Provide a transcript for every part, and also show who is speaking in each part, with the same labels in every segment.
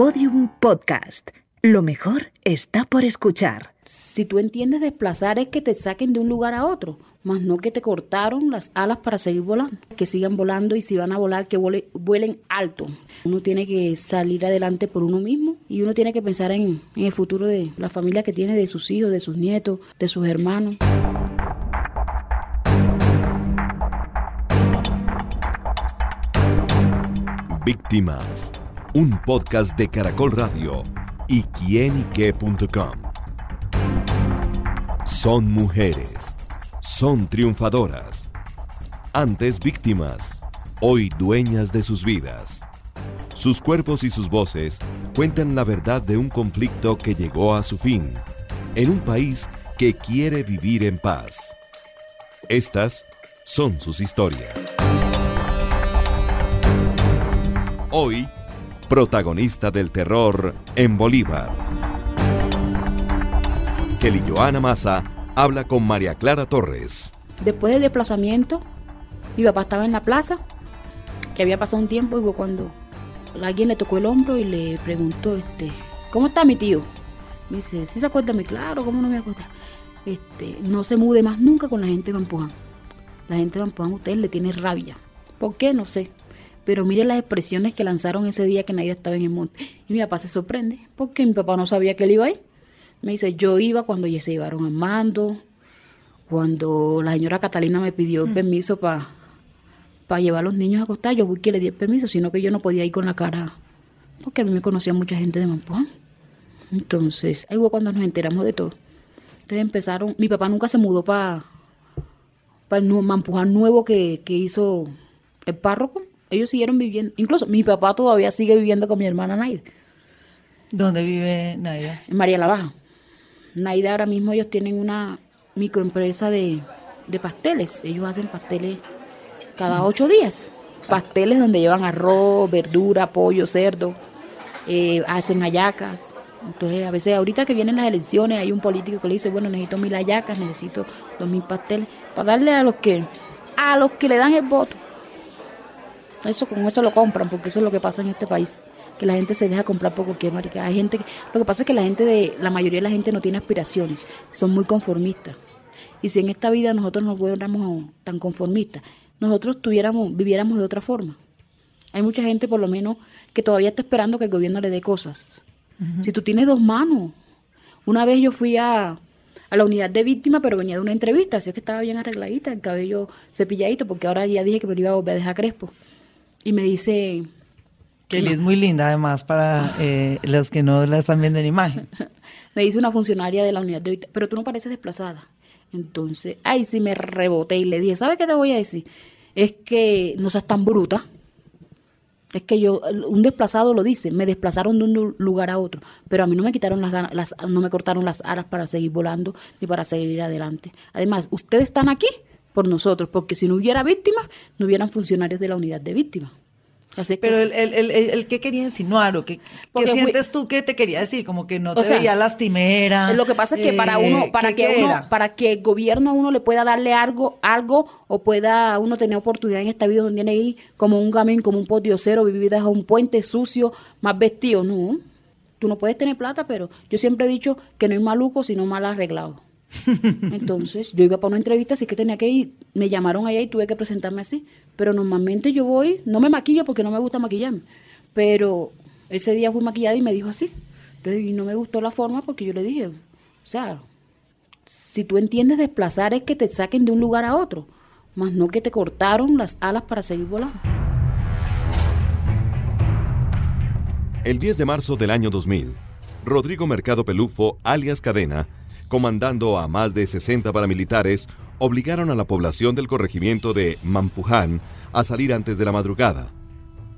Speaker 1: Podium Podcast. Lo mejor está por escuchar.
Speaker 2: Si tú entiendes desplazar es que te saquen de un lugar a otro, más no que te cortaron las alas para seguir volando. Que sigan volando y si van a volar, que vuelen alto. Uno tiene que salir adelante por uno mismo y uno tiene que pensar en, en el futuro de la familia que tiene, de sus hijos, de sus nietos, de sus hermanos.
Speaker 3: Víctimas, un podcast de Caracol Radio y quienique.com. Son mujeres, son triunfadoras, antes víctimas, hoy dueñas de sus vidas. Sus cuerpos y sus voces cuentan la verdad de un conflicto que llegó a su fin, en un país que quiere vivir en paz. Estas son sus historias. Hoy, protagonista del terror en Bolívar. Kelly Joana Maza habla con María Clara Torres.
Speaker 2: Después del desplazamiento, mi papá estaba en la plaza, que había pasado un tiempo, y cuando alguien le tocó el hombro y le preguntó, este, ¿cómo está mi tío? Dice, ¿sí se acuerda? Claro, ¿cómo no me acuerdo? Este, no se mude más nunca con la gente de Mampuján. La gente de Mampuján, usted le tiene rabia. ¿Por qué? No sé. Pero mire las expresiones que lanzaron ese día que nadie estaba en el monte. Y mi papá se sorprende, porque mi papá no sabía que él iba ahí. Me dice, yo iba cuando ya se llevaron a mando, cuando la señora Catalina me pidió el mm. permiso para para llevar a los niños a acostar, yo fui que le di el permiso, sino que yo no podía ir con la cara, porque a mí me conocía mucha gente de Mampuján. Entonces, ahí fue cuando nos enteramos de todo. Entonces empezaron, mi papá nunca se mudó para para el Mampuján nuevo que, que hizo el párroco, ellos siguieron viviendo. Incluso mi papá todavía sigue viviendo con mi hermana Naida.
Speaker 4: ¿Dónde vive Naida?
Speaker 2: En María la Baja. Naida ahora mismo ellos tienen una microempresa de, pasteles. Ellos hacen pasteles cada ocho días. Pasteles donde llevan arroz, verdura, pollo, cerdo. Eh, hacen ayacas. Entonces, a veces, ahorita que vienen las elecciones, hay un político que le dice, bueno, necesito mil ayacas, necesito dos mil pasteles, para darle a los que, a los que le dan el voto. Eso con eso lo compran, porque eso es lo que pasa en este país, que la gente se deja comprar por cualquier marica. Hay gente, lo que pasa es que la gente de, la mayoría de la gente no tiene aspiraciones, son muy conformistas. Y si en esta vida nosotros no fuéramos tan conformistas, nosotros tuviéramos, viviéramos de otra forma. Hay mucha gente, por lo menos, que todavía está esperando que el gobierno le dé cosas. Si tú tienes dos manos, una vez yo fui a, a la unidad de víctima, pero venía de una entrevista, así que estaba bien arregladita, el cabello cepilladito, porque ahora ya dije que me lo iba a volver a dejar crespo y me dice...
Speaker 4: Kelly es muy linda además para eh, los que no la están viendo en imagen.
Speaker 2: me dice una funcionaria de la unidad de pero tú no pareces desplazada. Entonces, ay, sí me reboté y le dije, ¿sabe qué te voy a decir? Es que no seas tan bruta. Es que yo, un desplazado lo dice, me desplazaron de un lugar a otro, pero a mí no me quitaron las ganas, las, no me cortaron las alas para seguir volando ni para seguir adelante. Además, ustedes están aquí por nosotros, porque si no hubiera víctimas, no hubieran funcionarios de la unidad de víctimas.
Speaker 4: Pero el, el, el, el, que quería insinuar o qué, sientes tú que te quería decir, como que no te veía lastimera.
Speaker 2: Lo que pasa es que para uno, eh, para que uno, para que el gobierno a uno le pueda darle algo, algo, o pueda uno tener oportunidad en esta vida donde tiene ahí como un gamín, como un cero, vivir bajo un puente sucio, más vestido, no. Tú no puedes tener plata, pero yo siempre he dicho que no hay maluco, sino mal arreglado. Entonces, yo iba para una entrevista, así que tenía que ir. Me llamaron allá y tuve que presentarme así. Pero normalmente yo voy, no me maquillo porque no me gusta maquillarme. Pero ese día fui maquillada y me dijo así. Entonces, y no me gustó la forma porque yo le dije, o sea, si tú entiendes desplazar es que te saquen de un lugar a otro, más no que te cortaron las alas para seguir volando.
Speaker 3: El 10 de marzo del año 2000, Rodrigo Mercado Pelufo, alias Cadena, comandando a más de 60 paramilitares, obligaron a la población del corregimiento de Mampuján a salir antes de la madrugada.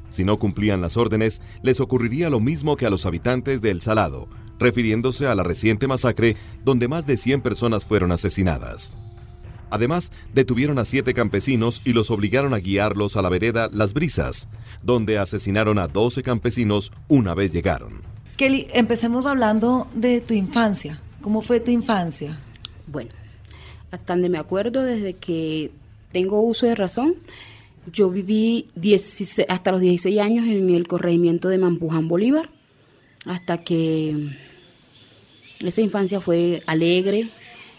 Speaker 3: Si no cumplían las órdenes, les ocurriría lo mismo que a los habitantes de El Salado, refiriéndose a la reciente masacre donde más de 100 personas fueron asesinadas. Además, detuvieron a siete campesinos y los obligaron a guiarlos a la vereda Las Brisas, donde asesinaron a 12 campesinos una vez llegaron.
Speaker 4: Kelly, empecemos hablando de tu infancia. ¿Cómo fue tu infancia?
Speaker 2: Bueno, hasta donde me acuerdo, desde que tengo uso de razón, yo viví hasta los 16 años en el corregimiento de Mampuján Bolívar. hasta que esa infancia fue alegre,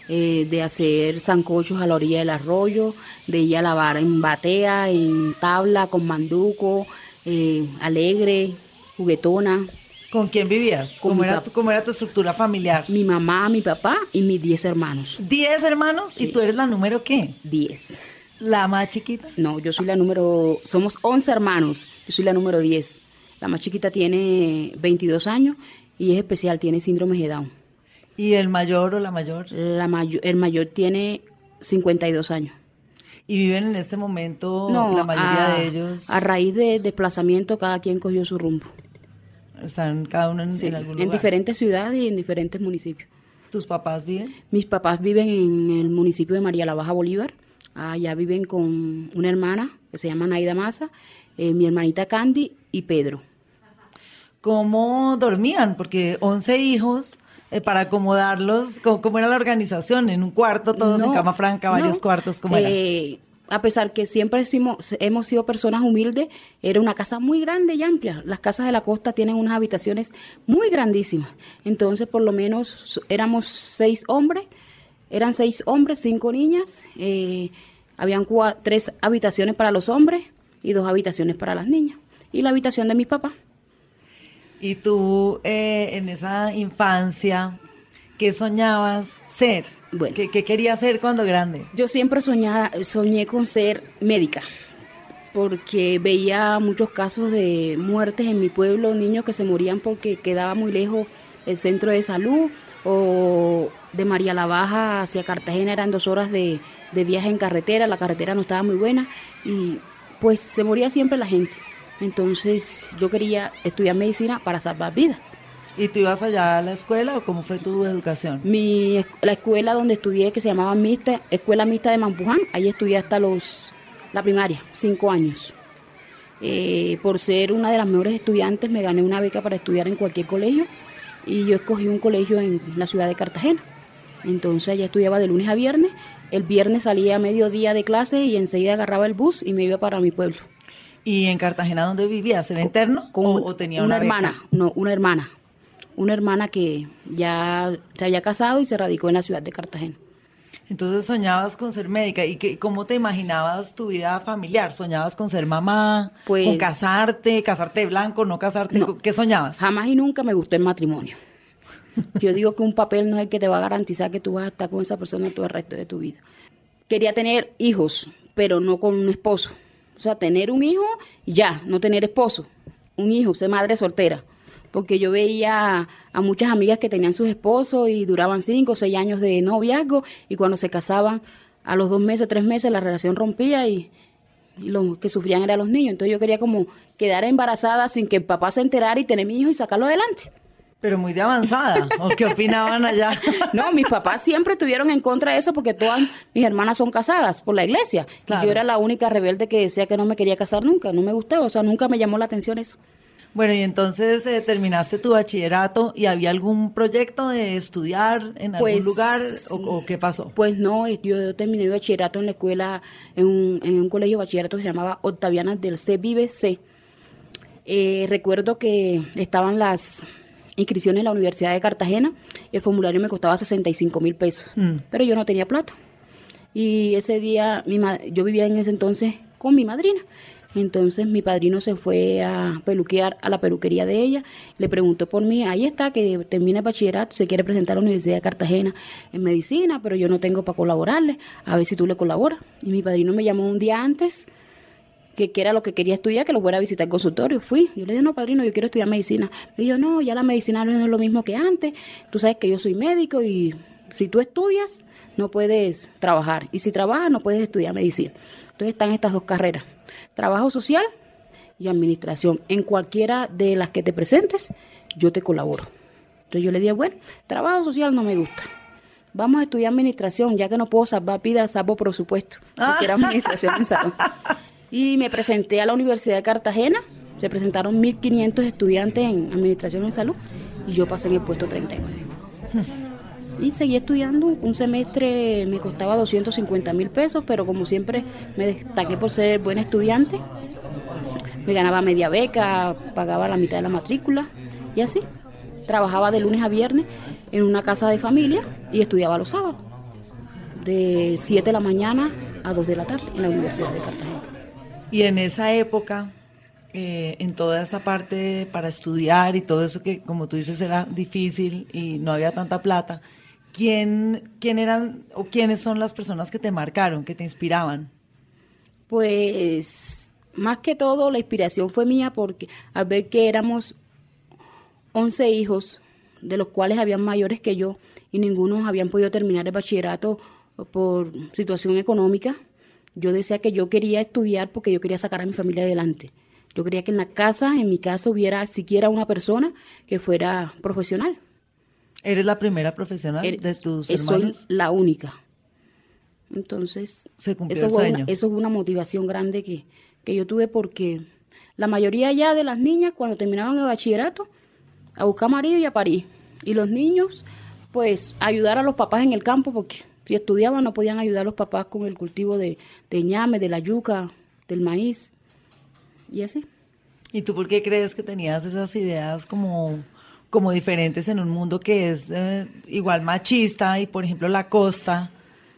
Speaker 2: eh, de hacer zancochos a la orilla del arroyo, de ir a lavar en batea, en tabla, con manduco, eh, alegre, juguetona.
Speaker 4: ¿Con quién vivías? ¿Cómo era, tu, ¿Cómo era tu estructura familiar?
Speaker 2: Mi mamá, mi papá y mis diez hermanos.
Speaker 4: ¿Diez hermanos? ¿Y tú eres la número qué?
Speaker 2: Diez.
Speaker 4: ¿La más chiquita?
Speaker 2: No, yo soy la número... Somos once hermanos, yo soy la número diez. La más chiquita tiene 22 años y es especial, tiene síndrome de Down.
Speaker 4: ¿Y el mayor o la mayor?
Speaker 2: La mayor el mayor tiene 52 años.
Speaker 4: ¿Y viven en este momento la mayoría de ellos?
Speaker 2: A raíz de desplazamiento, cada quien cogió su rumbo.
Speaker 4: ¿Están cada uno en, algún lugar?
Speaker 2: En diferentes ciudades y en diferentes municipios.
Speaker 4: ¿Tus papás viven?
Speaker 2: Mis papás viven en el municipio de María la Baja Bolívar. Allá viven con una hermana que se llama Naida Maza, eh, mi hermanita Candy y Pedro.
Speaker 4: ¿Cómo dormían? Porque 11 hijos, eh, para acomodarlos, ¿cómo, era la organización? ¿En un cuarto, todos en cama franca, varios cuartos? ¿Cómo era?
Speaker 2: Eh, a pesar que siempre hemos, sido personas humildes, era una casa muy grande y amplia. Las casas de la costa tienen unas habitaciones muy grandísimas. Entonces, por lo menos éramos seis hombres, eran seis hombres, cinco niñas. Eh, habían tres habitaciones para los hombres y dos habitaciones para las niñas. Y la habitación de mi papá.
Speaker 4: Y tú, eh, en esa infancia, ¿qué soñabas ser? Bueno, ¿Qué, ¿Qué, querías ser cuando grande?
Speaker 2: Yo siempre soñaba, soñé con ser médica, porque veía muchos casos de muertes en mi pueblo, niños que se morían porque quedaba muy lejos el centro de salud, o de María la Baja hacia Cartagena eran dos horas de, de viaje en carretera, la carretera no estaba muy buena, y pues se moría siempre la gente. Entonces yo quería estudiar medicina para salvar vidas.
Speaker 4: ¿Y tú ibas allá a la escuela o cómo fue tu educación?
Speaker 2: Mi, la escuela donde estudié, que se llamaba Mixta, Escuela Mixta de Mampuján, ahí estudié hasta los la primaria, cinco años. Eh, por ser una de las mejores estudiantes, me gané una beca para estudiar en cualquier colegio y yo escogí un colegio en la ciudad de Cartagena. Entonces allá estudiaba de lunes a viernes. El viernes salía a mediodía de clase y enseguida agarraba el bus y me iba para mi pueblo.
Speaker 4: ¿Y en Cartagena dónde vivías? ¿En interno?
Speaker 2: Con, o, tenía una, hermana? No, una hermana. Una hermana que ya se había casado y se radicó en la ciudad de Cartagena.
Speaker 4: Entonces soñabas con ser médica y que, cómo te imaginabas tu vida familiar. ¿Soñabas con ser mamá? Pues, ¿Con casarte? ¿Casarte de blanco? ¿No casarte? ¿Qué soñabas?
Speaker 2: Jamás y nunca me gustó el matrimonio. Yo digo que un papel no es el que te va a garantizar que tú vas a estar con esa persona todo el resto de tu vida. Quería tener hijos, pero no con un esposo. O sea, tener un hijo y ya, no tener esposo. Un hijo, ser madre soltera. Porque yo veía a muchas amigas que tenían sus esposos y duraban cinco o seis años de noviazgo y cuando se casaban, a los dos meses, tres meses, la relación rompía y, y lo que sufrían eran los niños. Entonces yo quería como quedar embarazada sin que el papá se enterara y tener mi hijo y sacarlo adelante.
Speaker 4: Pero muy de avanzada. ¿O qué opinaban allá?
Speaker 2: no, mis papás siempre estuvieron en contra de eso porque todas mis hermanas son casadas por la iglesia. Y yo era la única rebelde que decía que no me quería casar nunca, no me gustaba, o sea, nunca me llamó la atención eso.
Speaker 4: Bueno, y entonces eh, terminaste tu bachillerato y había algún proyecto de estudiar en algún pues, lugar o, qué pasó?
Speaker 2: Pues no, yo terminé mi bachillerato en la escuela, en un, en un colegio de bachillerato que se llamaba Octavianas del C. Vive C. Eh, recuerdo que estaban las inscripción en la Universidad de Cartagena. El formulario me costaba 65 mil pesos, mm. pero yo no tenía plata. Y ese día mi yo vivía en ese entonces con mi madrina. Entonces mi padrino se fue a peluquear a la peluquería de ella, le preguntó por mí, ahí está, que termina el bachillerato, se quiere presentar a la Universidad de Cartagena en medicina, pero yo no tengo para colaborarle, a ver si tú le colaboras. Y mi padrino me llamó un día antes que, era lo que quería estudiar, que lo fuera a visitar el consultorio. Fui. Yo le dije, no, padrino, yo quiero estudiar medicina. Me dijo, no, ya la medicina no es lo mismo que antes. Tú sabes que yo soy médico y si tú estudias, no puedes trabajar. Y si trabajas, no puedes estudiar medicina. Entonces están estas dos carreras. Trabajo social y administración. En cualquiera de las que te presentes, yo te colaboro. Entonces yo le dije, bueno, trabajo social no me gusta. Vamos a estudiar administración, ya que no puedo salvar vida, salvo por supuesto, porque era administración en salud. Y me presenté a la Universidad de Cartagena. Se presentaron 1.500 estudiantes en Administración en Salud y yo pasé en el puesto 39. Y seguí estudiando. Un semestre me costaba 250 mil pesos, pero como siempre me destaqué por ser buen estudiante. Me ganaba media beca, pagaba la mitad de la matrícula y así. trabajaba de lunes a viernes en una casa de familia y estudiaba los sábados, de 7 de la mañana a 2 de la tarde en la Universidad de Cartagena.
Speaker 4: Y en esa época, eh, en toda esa parte para estudiar y todo eso que, como tú dices, era difícil y no había tanta plata, ¿quién, quién eran o quiénes son las personas que te marcaron, que te inspiraban?
Speaker 2: Pues más que todo la inspiración fue mía porque al ver que éramos 11 hijos, de los cuales habían mayores que yo y ninguno habían podido terminar el bachillerato por situación económica, yo decía que yo quería estudiar porque yo quería sacar a mi familia adelante. Yo quería que en la casa, en mi casa, hubiera siquiera una persona que fuera profesional.
Speaker 4: ¿Eres la primera profesional de tus hermanos?
Speaker 2: Soy la única. Entonces,
Speaker 4: Se
Speaker 2: eso,
Speaker 4: Fue
Speaker 2: una, eso es una motivación grande que, que yo tuve porque la mayoría ya de las niñas cuando terminaban el bachillerato a buscar marido y a París. Y los niños, pues, ayudar a los papás en el campo porque si estudiaban no podían ayudar a los papás con el cultivo de, de ñame, de la yuca, del maíz y así.
Speaker 4: ¿Y tú por qué crees que tenías esas ideas como, como diferentes en un mundo que es eh, igual machista y por ejemplo la costa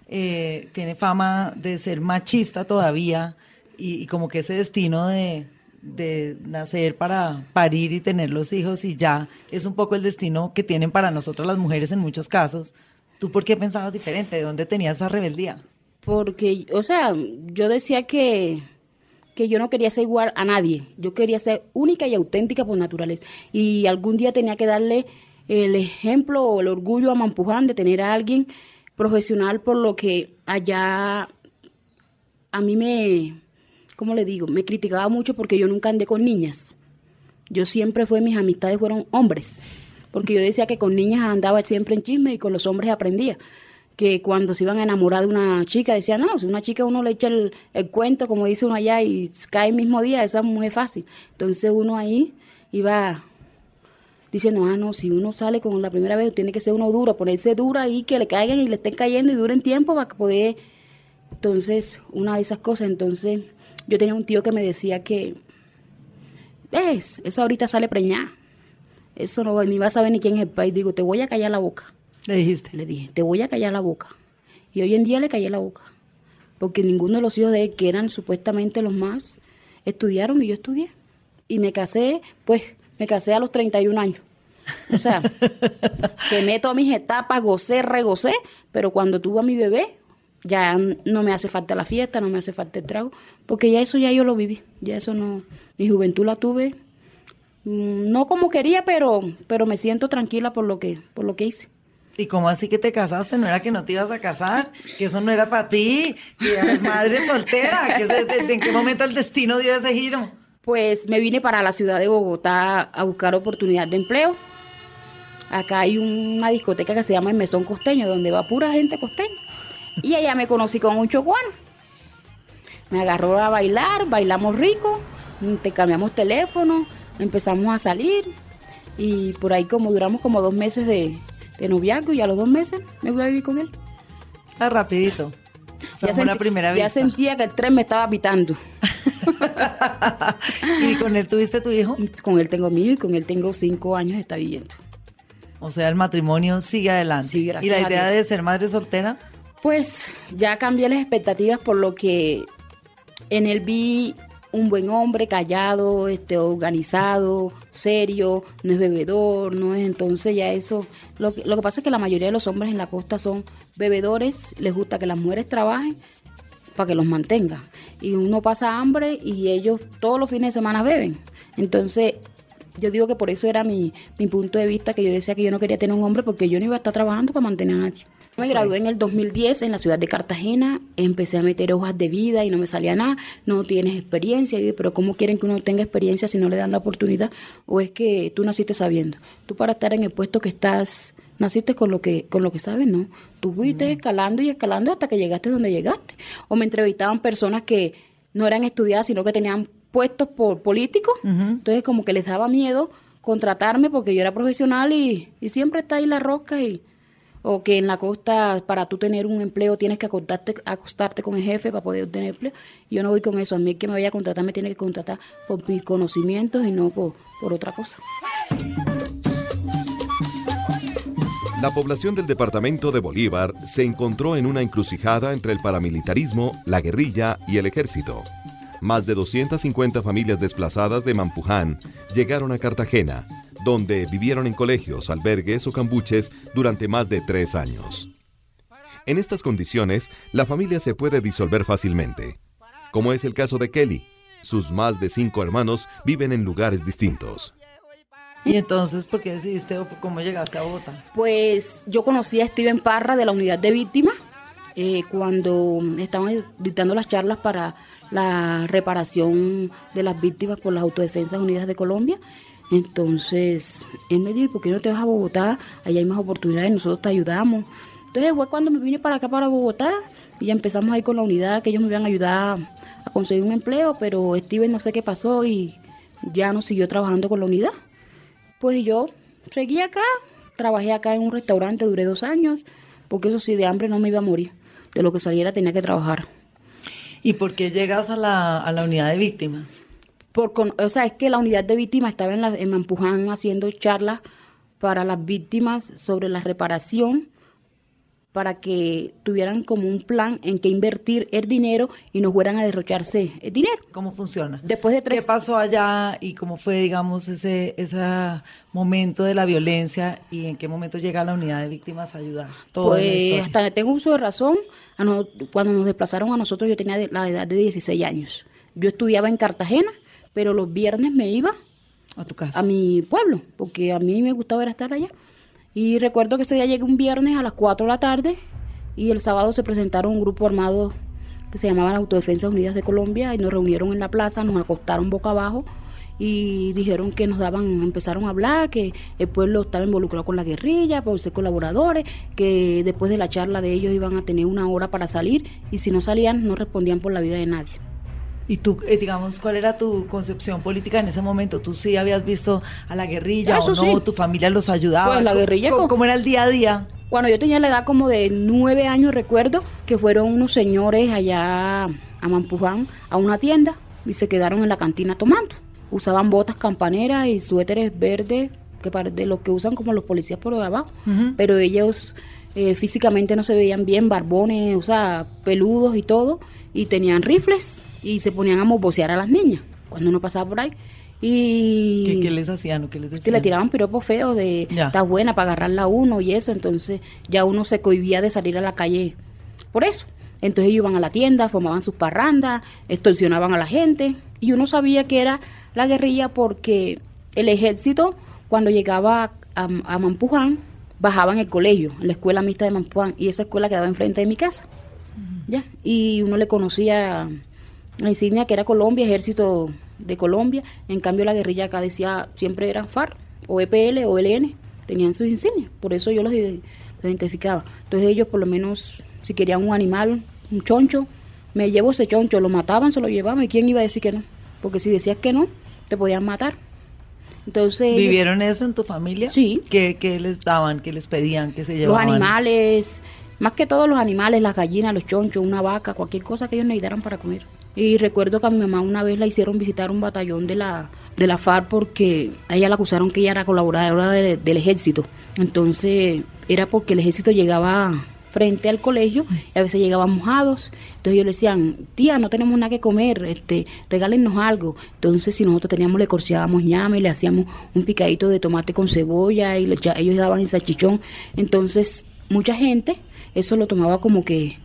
Speaker 4: eh, tiene fama de ser machista todavía y, como que ese destino de, de nacer para parir y tener los hijos y ya es un poco el destino que tienen para nosotros las mujeres en muchos casos. ¿Tú por qué pensabas diferente? ¿De dónde tenías esa rebeldía?
Speaker 2: Porque, o sea, yo decía que que yo no quería ser igual a nadie, yo quería ser única y auténtica por naturaleza. Y algún día tenía que darle el ejemplo o el orgullo a Mampuján de tener a alguien profesional por lo que allá a mí me, ¿cómo le digo? Me criticaba mucho porque yo nunca andé con niñas. Yo siempre fue, mis amistades fueron hombres, porque yo decía que con niñas andaba siempre en chisme y con los hombres aprendía que cuando se iban a enamorar de una chica decían, no, si una chica uno le echa el, cuento, como dice uno allá, y cae el mismo día, esa es muy fácil. Entonces uno ahí iba diciendo, ah, no, si uno sale con la primera vez, tiene que ser uno duro, ponerse duro ahí, que le caigan y le estén cayendo y duren tiempo para poder... Entonces, una de esas cosas, entonces yo tenía un tío que me decía que, ves, esa ahorita sale preñada. Eso no, ni vas a saber ni quién es el país. Digo, te voy a callar la boca.
Speaker 4: Le dijiste.
Speaker 2: Le dije, te voy a callar la boca. Y hoy en día le callé la boca. Porque ninguno de los hijos de él, que eran supuestamente los más, estudiaron y yo estudié. Y me casé, pues, me casé a los 31 años. O sea, que meto a mis etapas, gocé, regocé, pero cuando tuve a mi bebé, ya no me hace falta la fiesta, no me hace falta el trago, porque ya eso ya yo lo viví, ya eso no, mi juventud la tuve, mm, no como quería, pero, pero me siento tranquila por lo que, por lo que hice.
Speaker 4: ¿Y cómo así que te casaste? ¿No era que no te ibas a casar? ¿Que eso no era para ti? ¿Que eres madre soltera? ¿En qué momento el destino dio ese giro?
Speaker 2: Pues me vine para la ciudad de Bogotá a buscar oportunidad de empleo. Acá hay una discoteca que se llama el Mesón Costeño, donde va pura gente costeña. Y allá me conocí con un chocuano. Me agarró a bailar, bailamos rico, te cambiamos teléfono, empezamos a salir y por ahí como duramos como dos meses de, de noviazgo y a los dos meses me voy a vivir con él.
Speaker 4: Ah, rapidito. Ya, la primera vez.
Speaker 2: ya sentía que el tren me estaba pitando.
Speaker 4: ¿Y con él tuviste tu hijo?
Speaker 2: con él tengo mi hijo y con él tengo cinco años está viviendo.
Speaker 4: O sea, el matrimonio sigue adelante.
Speaker 2: Sí, gracias
Speaker 4: ¿Y la idea de ser madre soltera?
Speaker 2: Pues ya cambié las expectativas por lo que en él vi un buen hombre, callado, este, organizado, serio, no es bebedor, no es entonces ya eso. Lo que, lo que pasa es que la mayoría de los hombres en la costa son bebedores, les gusta que las mujeres trabajen para que los mantenga. Y uno pasa hambre y ellos todos los fines de semana beben. Entonces, yo digo que por eso era mi, mi punto de vista, que yo decía que yo no quería tener un hombre porque yo no iba a estar trabajando para mantener a nadie. Me gradué en el 2010 en la ciudad de Cartagena, empecé a meter hojas de vida y no me salía nada, no tienes experiencia, pero ¿cómo quieren que uno tenga experiencia si no le dan la oportunidad? ¿O es que tú naciste sabiendo? Tú para estar en el puesto que estás, naciste con lo que, con lo que sabes, ¿no? Tú fuiste escalando y escalando hasta que llegaste donde llegaste. O me entrevistaban personas que no eran estudiadas, sino que tenían puestos por políticos, entonces como que les daba miedo contratarme porque yo era profesional y, y siempre está ahí la rosca y o que en la costa para tú tener un empleo tienes que acostarte, acostarte con el jefe para poder obtener empleo. Yo no voy con eso, a mí el que me vaya a contratar me tiene que contratar por mis conocimientos y no por, por otra cosa.
Speaker 3: La población del departamento de Bolívar se encontró en una encrucijada entre el paramilitarismo, la guerrilla y el ejército. Más de 250 familias desplazadas de Mampuján llegaron a Cartagena, donde vivieron en colegios, albergues o cambuches durante más de tres años. En estas condiciones, la familia se puede disolver fácilmente, como es el caso de Kelly. Sus más de cinco hermanos viven en lugares distintos.
Speaker 4: ¿Y entonces por qué decidiste o cómo llegaste a Bogotá?
Speaker 2: Pues yo conocí a Steven Parra de la unidad de víctimas eh, cuando estaban dictando las charlas para la reparación de las víctimas por las Autodefensas Unidas de Colombia. Entonces, él me dijo, ¿por qué no te vas a Bogotá? Allá hay más oportunidades, nosotros te ayudamos. Entonces fue cuando me vine para acá, para Bogotá, y ya empezamos ahí con la unidad, que ellos me iban a ayudar a conseguir un empleo, pero Steven no sé qué pasó y ya no siguió trabajando con la unidad. Pues yo seguí acá, trabajé acá en un restaurante, duré dos años, porque eso sí, de hambre no me iba a morir. De lo que saliera tenía que trabajar.
Speaker 4: ¿Y por qué llegas a la, a la unidad de víctimas?
Speaker 2: Por, o sea, es que la unidad de víctimas estaba en, la, en Mampuján haciendo charlas para las víctimas sobre la reparación para que tuvieran como un plan en que invertir el dinero y no fueran a derrocharse el dinero.
Speaker 4: ¿Cómo funciona?
Speaker 2: Después de tres...
Speaker 4: ¿Qué pasó allá y cómo fue, digamos, ese, ese momento de la violencia y en qué momento llega la unidad de víctimas a ayudar?
Speaker 2: pues hasta tengo uso de razón, cuando nos desplazaron a nosotros yo tenía la edad de 16 años. Yo estudiaba en Cartagena, pero los viernes me iba
Speaker 4: a tu casa.
Speaker 2: A mi pueblo, porque a mí me gustaba estar allá. Y recuerdo que ese día llegué un viernes a las 4 de la tarde y el sábado se presentaron un grupo armado que se llamaba Autodefensas Unidas de Colombia y nos reunieron en la plaza, nos acostaron boca abajo y dijeron que nos daban, empezaron a hablar, que el pueblo estaba involucrado con la guerrilla, por ser colaboradores, que después de la charla de ellos iban a tener una hora para salir y si no salían no respondían por la vida de nadie.
Speaker 4: ¿Y tú, eh, digamos, cuál era tu concepción política en ese momento? ¿Tú sí habías visto a la guerrilla o no? ¿Tu familia los ayudaba?
Speaker 2: Pues la guerrilla...
Speaker 4: ¿Cómo, era el día a día?
Speaker 2: Cuando yo tenía la edad como de nueve años, recuerdo que fueron unos señores allá a Mampuján a una tienda y se quedaron en la cantina tomando. Usaban botas campaneras y suéteres verdes, que de los que usan como los policías por abajo, pero ellos eh, físicamente no se veían bien, barbones, o sea, peludos y todo, y tenían rifles y se ponían a mobosear a las niñas cuando uno pasaba por ahí. Y
Speaker 4: ¿Qué, les hacían o qué les decían?
Speaker 2: Que le tiraban piropos feos de está buena para agarrarla a uno y eso, entonces ya uno se cohibía de salir a la calle por eso. Entonces ellos iban a la tienda, formaban sus parrandas, extorsionaban a la gente y uno sabía que era la guerrilla porque el ejército cuando llegaba a, a Mampuján bajaba en el colegio, en la escuela mixta de Mampuján y esa escuela quedaba enfrente de mi casa. ¿ya? Y uno le conocía la insignia que era Colombia, Ejército de Colombia, en cambio la guerrilla acá decía siempre era FARC o EPL o LN, tenían sus insignias, por eso yo los, identificaba. Entonces ellos por lo menos si querían un animal, un choncho, me llevo ese choncho, lo mataban, se lo llevaban y quién iba a decir que no, porque si decías que no, te podían matar. Entonces,
Speaker 4: ¿Vivieron eso en tu familia?
Speaker 2: Sí.
Speaker 4: ¿Qué, qué les daban, qué les pedían, qué se llevaban?
Speaker 2: Los animales, más que todos los animales, las gallinas, los chonchos, una vaca, cualquier cosa que ellos necesitaran para comer. Y recuerdo que a mi mamá una vez la hicieron visitar un batallón de la, de la FARC porque a ella la acusaron que ella era colaboradora del ejército. Entonces era porque el ejército llegaba frente al colegio y a veces llegaban mojados. Entonces ellos le decían, tía, no tenemos nada que comer, este, regálenos algo. Entonces si nosotros teníamos, le corseábamos ñame, le hacíamos un picadito de tomate con cebolla y ellos daban el salchichón. Entonces mucha gente eso lo tomaba como que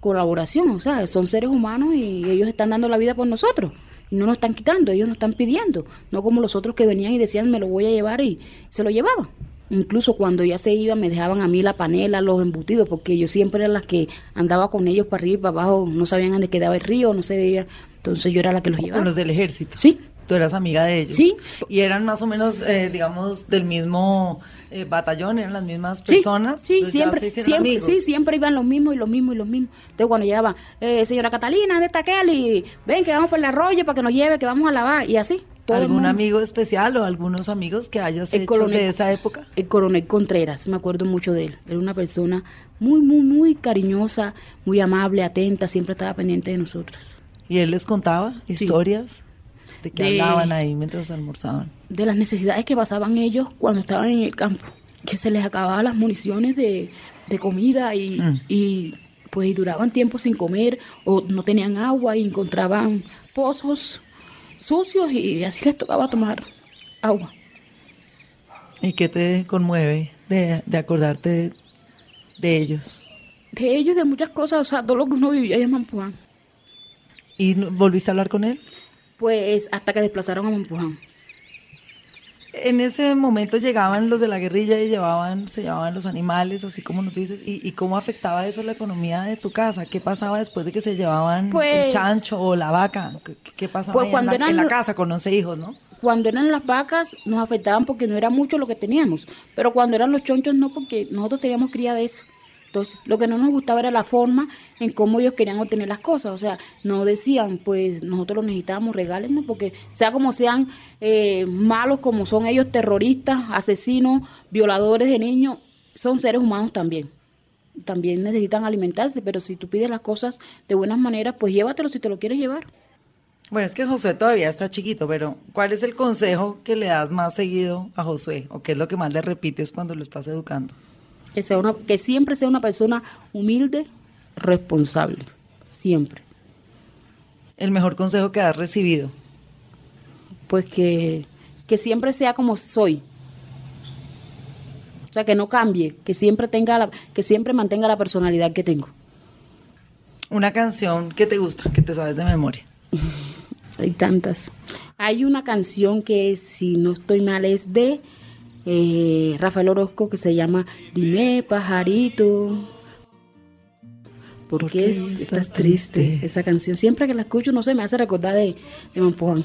Speaker 2: colaboración, o sea, son seres humanos y ellos están dando la vida por nosotros y no nos están quitando, ellos nos están pidiendo, no como los otros que venían y decían me lo voy a llevar y se lo llevaban. Incluso cuando ya se iba me dejaban a mí la panela, los embutidos, porque yo siempre era la que andaba con ellos para arriba y para abajo, no sabían dónde quedaba el río, no sé, veía, entonces yo era la que los llevaba.
Speaker 4: Con los del ejército.
Speaker 2: Sí.
Speaker 4: Tú eras amiga de ellos.
Speaker 2: Sí.
Speaker 4: Y eran más o menos, eh, digamos, del mismo eh, batallón, eran las mismas personas.
Speaker 2: Sí, siempre, siempre, sí, siempre iban los mismos y los mismos y los mismos. Entonces cuando llegaban, eh, señora Catalina, ¿dónde está Kelly? Ven que vamos por el arroyo para que nos lleve, que vamos a lavar y así.
Speaker 4: ¿Algún amigo especial o algunos amigos que hayas el hecho de esa época?
Speaker 2: El coronel Contreras, me acuerdo mucho de él. Era una persona muy, muy, muy cariñosa, muy amable, atenta, siempre estaba pendiente de nosotros.
Speaker 4: ¿Y él les contaba historias? ¿De qué hablaban ahí mientras almorzaban?
Speaker 2: De las necesidades que pasaban ellos cuando estaban en el campo. que se les acababan las municiones de, de comida y,
Speaker 4: Mm.
Speaker 2: y pues y duraban tiempo sin comer o no tenían agua y encontraban pozos sucios y así les tocaba tomar agua.
Speaker 4: ¿Y qué te conmueve de, de acordarte de, de ellos?
Speaker 2: De ellos de muchas cosas, o sea, todo lo que uno vivía allá en Mampuján.
Speaker 4: ¿Y volviste a hablar con él?
Speaker 2: Pues hasta que desplazaron a Mampuján.
Speaker 4: En ese momento llegaban los de la guerrilla y llevaban, se llevaban los animales, así como nos dices, y, y cómo afectaba eso la economía de tu casa. ¿Qué pasaba después de que se llevaban el
Speaker 2: Pues-
Speaker 4: chancho o la vaca? ¿Qué, qué pasaba
Speaker 2: Pues
Speaker 4: ahí en,
Speaker 2: cuando
Speaker 4: la,
Speaker 2: eran
Speaker 4: en la casa con 11 hijos, no?
Speaker 2: Cuando eran las vacas nos afectaban porque no era mucho lo que teníamos, pero cuando eran los chonchos no porque nosotros teníamos cría de eso. Lo que no nos gustaba era la forma en cómo ellos querían obtener las cosas. O sea, no decían, pues nosotros lo necesitábamos, regálenos, porque sea como sean eh, malos, como son ellos terroristas, asesinos, violadores de niños, son seres humanos también. También necesitan alimentarse, pero si tú pides las cosas de buenas maneras, pues llévatelo si te lo quieres llevar.
Speaker 4: Bueno, es que Josué todavía está chiquito, pero ¿cuál es el consejo que le das más seguido a Josué? ¿O qué es lo que más le repites cuando lo estás educando?
Speaker 2: Que sea una que siempre sea una persona humilde responsable siempre
Speaker 4: El mejor consejo que has recibido.
Speaker 2: pues que que siempre sea como soy o sea que no cambie que siempre tenga la, que siempre mantenga la personalidad que tengo
Speaker 4: Una canción que te gusta, que te sabes de memoria.
Speaker 2: hay tantas hay una canción que si no estoy mal es de eh, Rafael Orozco que se llama Dime pajarito ¿Por,
Speaker 4: ¿Por
Speaker 2: qué
Speaker 4: estás
Speaker 2: estás triste?
Speaker 4: triste?
Speaker 2: Esa canción, siempre que la escucho, no sé, me hace recordar de, de Mampuján.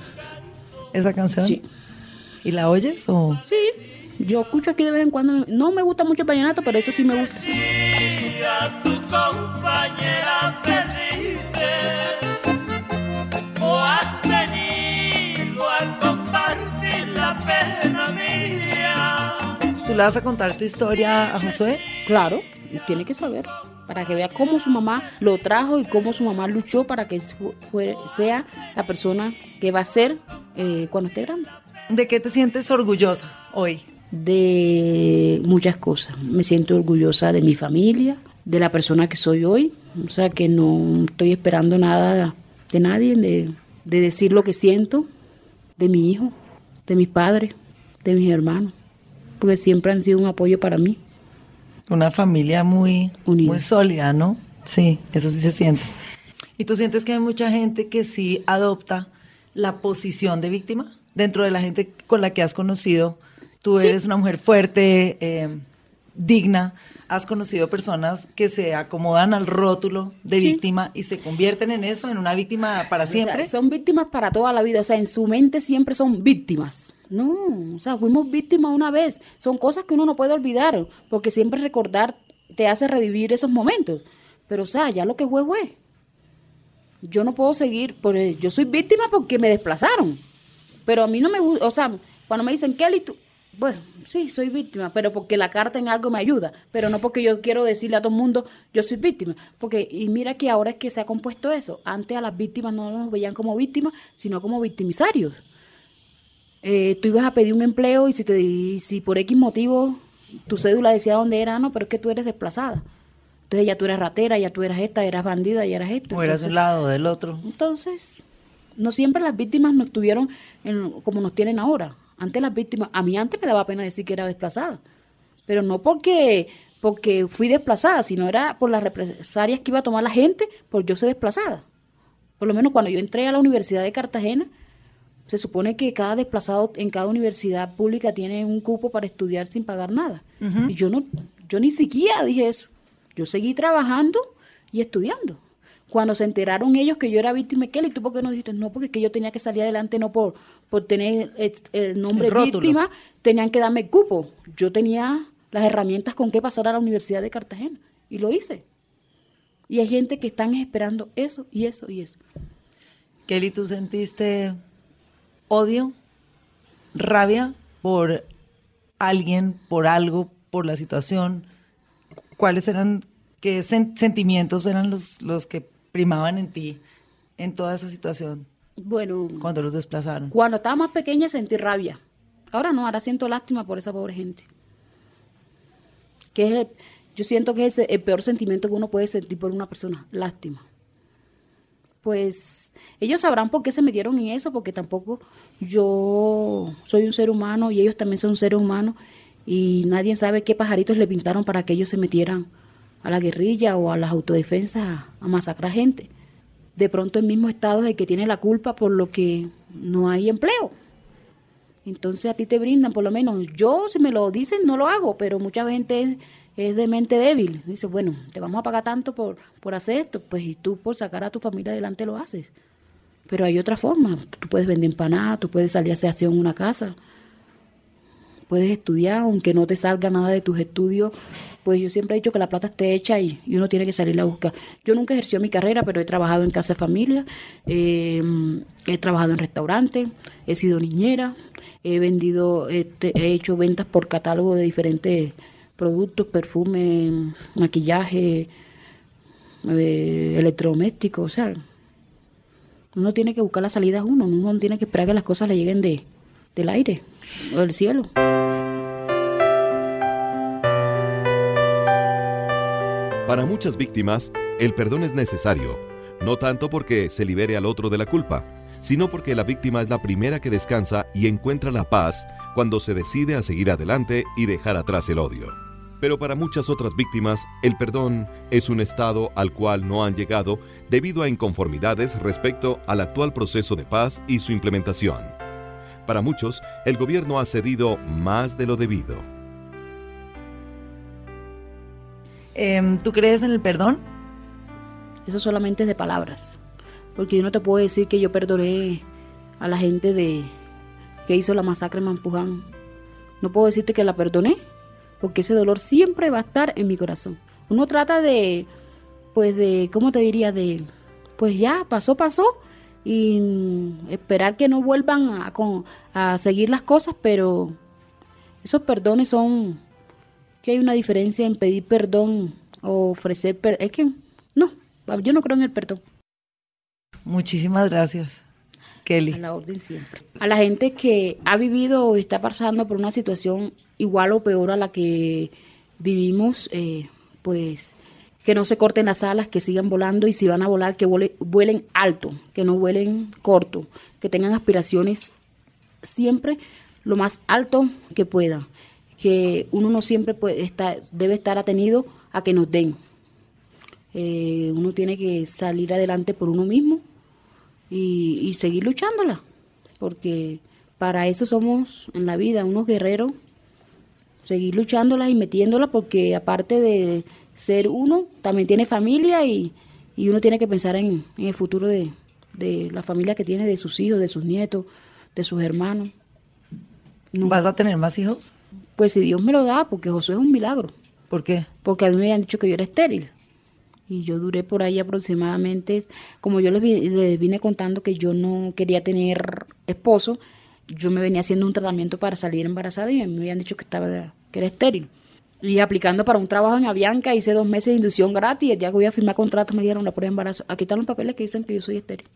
Speaker 4: ¿Esa canción?
Speaker 2: Sí.
Speaker 4: ¿Y la oyes o...?
Speaker 2: Sí, yo escucho aquí de vez en cuando. No me gusta mucho el vallenato, pero eso sí me gusta.
Speaker 5: a tu compañera
Speaker 4: ¿Tú le vas a contar tu historia a Josué?
Speaker 2: Claro, tiene que saber. Para que vea cómo su mamá lo trajo y cómo su mamá luchó para que sea la persona que va a ser eh, cuando esté grande.
Speaker 4: ¿De qué te sientes orgullosa hoy?
Speaker 2: de muchas cosas. Me siento orgullosa de mi familia, de la persona que soy hoy. O sea que no estoy esperando nada de nadie, de, de decir lo que siento, de mi hijo, de mis padres, de mis hermanos, porque siempre han sido un apoyo para mí.
Speaker 4: Una familia muy,
Speaker 2: Unida.
Speaker 4: muy sólida, ¿no? Sí, eso sí se siente. ¿Y tú sientes que hay mucha gente que sí adopta la posición de víctima? Dentro de la gente con la que has conocido, tú
Speaker 2: Sí.
Speaker 4: eres una mujer fuerte, eh, digna, has conocido personas que se acomodan al rótulo de
Speaker 2: Sí.
Speaker 4: víctima y se convierten en eso, en una víctima para
Speaker 2: O sea,
Speaker 4: siempre.
Speaker 2: son víctimas para toda la vida. O sea, en su mente siempre son víctimas. No, o sea, fuimos víctimas una vez. Son cosas que uno no puede olvidar, porque siempre recordar te hace revivir esos momentos. Pero, o sea, ya lo que fue, fue. Yo no puedo seguir, por, yo soy víctima porque me desplazaron. Pero a mí no me gusta, o sea, cuando me dicen, Kelly, tú, bueno, sí, soy víctima, pero porque la carta en algo me ayuda, pero no porque yo quiero decirle a todo el mundo, yo soy víctima. Porque, y mira que ahora es que se ha compuesto eso. Antes a las víctimas no nos veían como víctimas, sino como victimizarios. Eh, tú ibas a pedir un empleo y si, te, y si por X motivo tu cédula decía dónde era, no, pero es que tú eres desplazada. Entonces ya tú eras ratera, ya tú eras esta, eras bandida, ya eras esto.
Speaker 4: O eras de un lado del otro.
Speaker 2: entonces, no siempre las víctimas nos tuvieron en- como nos tienen ahora. Antes las víctimas, a mí antes me daba pena decir que era desplazada, pero no porque porque fui desplazada, sino era por las represalias que iba a tomar la gente por yo ser desplazada. Por lo menos cuando yo entré a la Universidad de Cartagena, se supone que cada desplazado en cada universidad pública tiene un cupo para estudiar sin pagar nada. Y yo no, yo ni siquiera dije eso. Yo seguí trabajando y estudiando. Cuando se enteraron ellos que yo era víctima, Kelly, ¿tú por qué no dijiste? No, porque es que yo tenía que salir adelante, no por, por tener el, el nombre
Speaker 4: El
Speaker 2: víctima, tenían que darme cupo. Yo tenía las herramientas con qué pasar a la Universidad de Cartagena y lo hice. Y hay gente que están esperando eso y eso y eso.
Speaker 4: Kelly, ¿tú sentiste odio, rabia por alguien, por algo, por la situación? ¿Cuáles eran, qué sen- sentimientos eran los, los que primaban en ti en toda esa situación
Speaker 2: Bueno,
Speaker 4: cuando los desplazaron?
Speaker 2: Cuando estaba más pequeña sentí rabia. Ahora no, ahora siento lástima por esa pobre gente. que es el- yo siento que es el, el peor sentimiento que uno puede sentir por una persona, lástima. Pues ellos sabrán por qué se metieron en eso, porque tampoco yo soy un ser humano y ellos también son seres humanos y nadie sabe qué pajaritos le pintaron para que ellos se metieran a la guerrilla o a las autodefensas a, masacrar gente. De pronto el mismo Estado es el que tiene la culpa por lo que no hay empleo. Entonces a ti te brindan, por lo menos yo si me lo dicen no lo hago, pero mucha gente es, de mente débil. Dice, bueno, te vamos a pagar tanto por, por hacer esto, pues y tú por sacar a tu familia adelante lo haces. Pero hay otra forma, tú puedes vender empanadas, tú puedes salir a hacer en una casa, puedes estudiar, aunque no te salga nada de tus estudios, pues yo siempre he dicho que la plata esté hecha y, uno tiene que salir a buscar. Yo nunca ejercí mi carrera, pero he trabajado en casa de familia, eh, he trabajado en restaurantes, he sido niñera, he vendido, este, he hecho ventas por catálogo de diferentes productos, perfume, maquillaje, eh, electrodomésticos, o sea, uno tiene que buscar las salidas uno, uno no tiene que esperar que las cosas le lleguen de, del aire o del cielo.
Speaker 3: Para muchas víctimas, el perdón es necesario, no tanto porque se libere al otro de la culpa, sino porque la víctima es la primera que descansa y encuentra la paz cuando se decide a seguir adelante y dejar atrás el odio. Pero para muchas otras víctimas, el perdón es un estado al cual no han llegado debido a inconformidades respecto al actual proceso de paz y su implementación. Para muchos, el gobierno ha cedido más de lo debido.
Speaker 4: Em, ¿Tú crees en el perdón?
Speaker 2: Eso solamente es de palabras. Porque yo no te puedo decir que yo perdoné a la gente de que hizo la masacre en Mampuján. No puedo decirte que la perdoné, porque ese dolor siempre va a estar en mi corazón. Uno trata de, pues de, ¿cómo te diría? De, pues ya, pasó, pasó, y esperar que no vuelvan a, a seguir las cosas, pero esos perdones son, que hay una diferencia en pedir perdón o ofrecer perdón. Es que, no, yo no creo en el perdón.
Speaker 4: Muchísimas gracias,
Speaker 2: A
Speaker 4: Kelly.
Speaker 2: la orden siempre. A la gente que ha vivido o está pasando por una situación igual o peor a la que vivimos, eh, pues que no se corten las alas, que sigan volando y si van a volar, que vuele- vuelen alto, que no vuelen corto, que tengan aspiraciones siempre lo más alto que puedan, que uno no siempre puede estar, debe estar atenido a que nos den. Eh, uno tiene que salir adelante por uno mismo y, seguir luchándola, porque para eso somos en la vida unos guerreros, seguir luchándola y metiéndola, porque aparte de ser uno, también tiene familia y, y uno tiene que pensar en, el futuro de, de la familia que tiene, de sus hijos, de sus nietos, de sus hermanos. No.
Speaker 4: ¿Vas a tener más hijos?
Speaker 2: Pues si Dios me lo da, porque Josué es un milagro,
Speaker 4: ¿Por qué?
Speaker 2: porque a mí me habían dicho que yo era estéril. Y yo duré por ahí aproximadamente, como yo les, vi- les vine contando que yo no quería tener esposo, yo me venía haciendo un tratamiento para salir embarazada y me habían dicho que estaba que era estéril. Y aplicando para un trabajo en Avianca, hice dos meses de inducción gratis. El día que voy a firmar contrato me dieron la prueba de embarazo. Aquí están los papeles que dicen que yo soy estéril.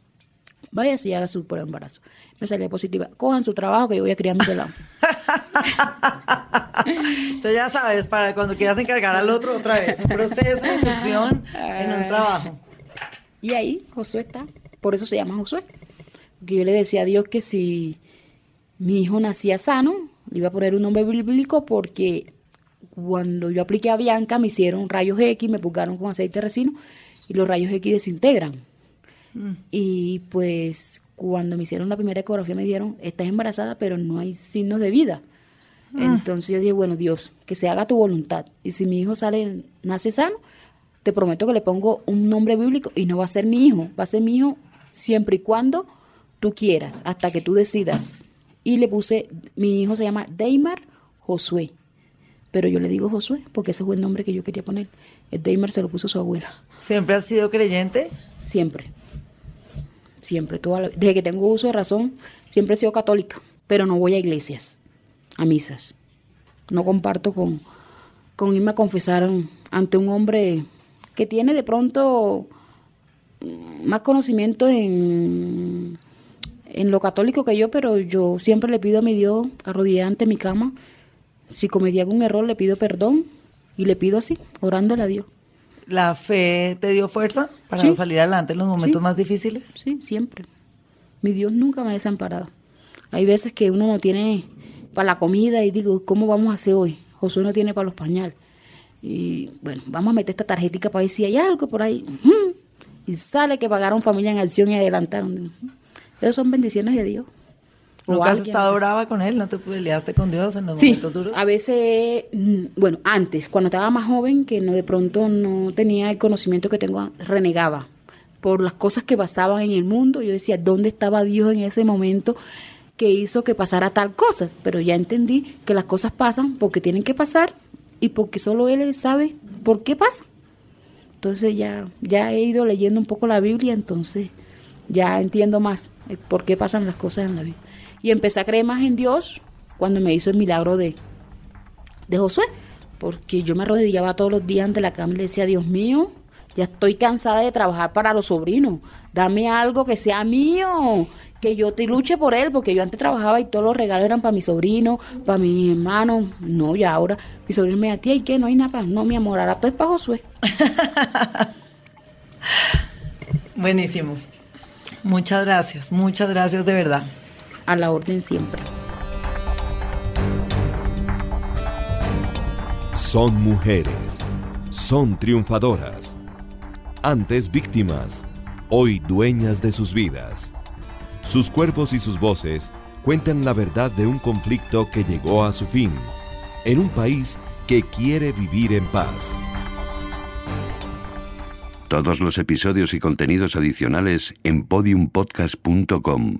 Speaker 2: Vaya si haga su prueba de embarazo. Me salía positiva. Cojan su trabajo que yo voy a criar mi pelado.
Speaker 4: Entonces ya sabes, para cuando quieras encargar al otro otra vez, un proceso de inducción en un trabajo.
Speaker 2: Y ahí Josué está. Por eso se llama Josué. Porque yo le decía a Dios que si mi hijo nacía sano, le iba a poner un nombre bíblico porque cuando yo apliqué a Bianca me hicieron rayos X, me pulgaron con aceite de resino y los rayos X desintegran. Y pues cuando me hicieron la primera ecografía me dijeron, estás embarazada pero no hay signos de vida. Entonces yo dije, bueno, Dios, que se haga tu voluntad. Y si mi hijo sale, nace sano, te prometo que le pongo un nombre bíblico y no va a ser mi hijo, va a ser mi hijo siempre y cuando tú quieras, hasta que tú decidas. Y le puse, mi hijo se llama Deimar Josué, pero yo le digo Josué porque ese fue el nombre que yo quería poner. El Deimar se lo puso su abuela,
Speaker 4: ¿Siempre has sido creyente?
Speaker 2: siempre, siempre, toda desde que tengo uso de razón, siempre he sido católica, pero no voy a iglesias, a misas. No comparto con, con irme a confesar ante un hombre que tiene de pronto más conocimiento en, en lo católico que yo, pero yo siempre le pido a mi Dios, arrodillada ante mi cama, si cometí algún error le pido perdón Y le pido así, orándole a Dios.
Speaker 4: ¿La fe te dio fuerza para
Speaker 2: Sí.
Speaker 4: salir adelante en los momentos
Speaker 2: Sí.
Speaker 4: más difíciles?
Speaker 2: Sí, siempre. Mi Dios nunca me ha desamparado. Hay veces que uno no tiene para la comida y digo, ¿cómo vamos a hacer hoy? Josué no tiene para los pañales. Y bueno, vamos a meter esta tarjetita para ver si hay algo por ahí. Y sale que pagaron familia en acción y adelantaron. Esas son bendiciones de Dios.
Speaker 4: ¿Nunca has estado brava con él? ¿No te peleaste con Dios en los
Speaker 2: Sí,
Speaker 4: momentos duros?
Speaker 2: a veces, mm, bueno, antes, cuando estaba más joven, que no de pronto no tenía el conocimiento que tengo, renegaba por las cosas que pasaban en el mundo. Yo decía, ¿dónde estaba Dios en ese momento que hizo que pasara tal cosas? Pero ya entendí que las cosas pasan porque tienen que pasar y porque solo Él sabe por qué pasan. Entonces ya, ya he ido leyendo un poco la Biblia, entonces ya entiendo más por qué pasan las cosas en la vida. Y empecé a creer más en Dios cuando me hizo el milagro de, de Josué, porque yo me arrodillaba todos los días ante la cama y le decía, Dios mío, ya estoy cansada de trabajar para los sobrinos, dame algo que sea mío, que yo te luche por él, porque yo antes trabajaba y todos los regalos eran para mi sobrino, para mis hermanos, no, ya ahora mi sobrino me decía, tía, ¿y qué? No hay nada para, no, mi amor, ahora todo es para Josué.
Speaker 4: Buenísimo. Muchas gracias, muchas gracias de verdad.
Speaker 2: A la orden siempre.
Speaker 3: Son mujeres, son triunfadoras, antes víctimas, hoy dueñas de sus vidas. Sus cuerpos y sus voces cuentan la verdad de un conflicto que llegó a su fin, en un país que quiere vivir en paz.
Speaker 6: Todos los episodios y contenidos adicionales en podiumpodcast.com